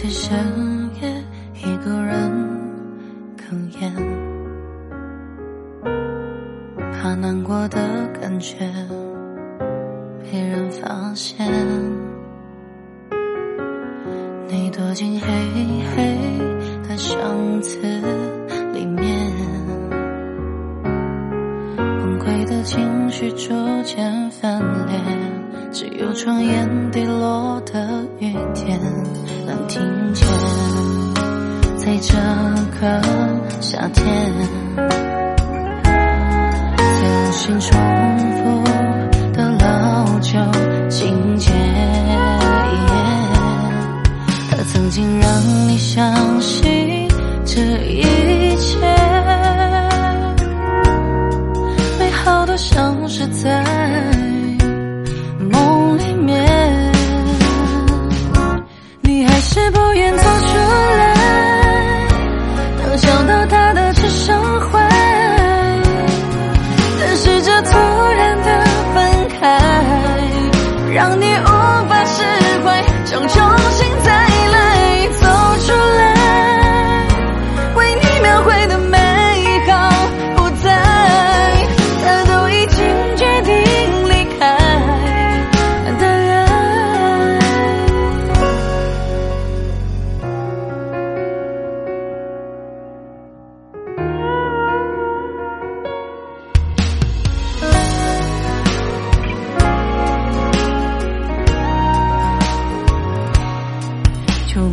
在深夜一个人哽咽，怕难过的感觉被人发现。你躲进黑黑的箱子里面，崩溃的情绪逐渐翻脸，只有窗沿滴落的雨点能听见。在这个夏天，在无限重复的老旧情节。它曾经让你相信这一切，美好的像是在是不愿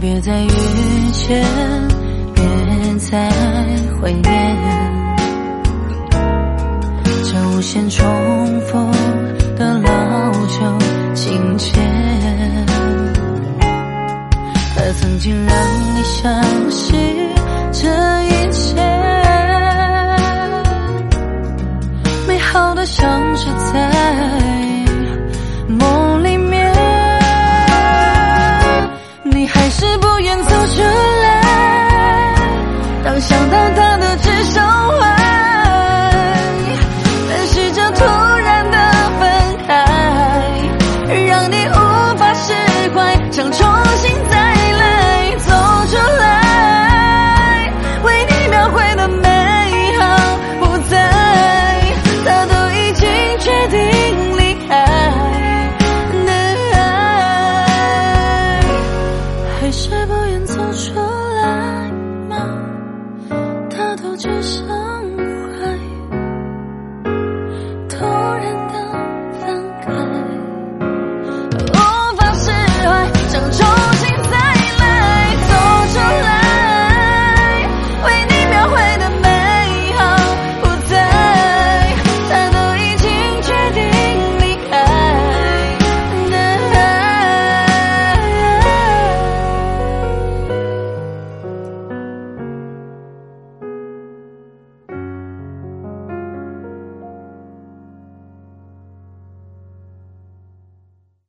别再遇见，别再怀念，这无限重复的老旧情节，他曾经让你伤心。定离开的爱，还是不愿走出来吗？他都只想。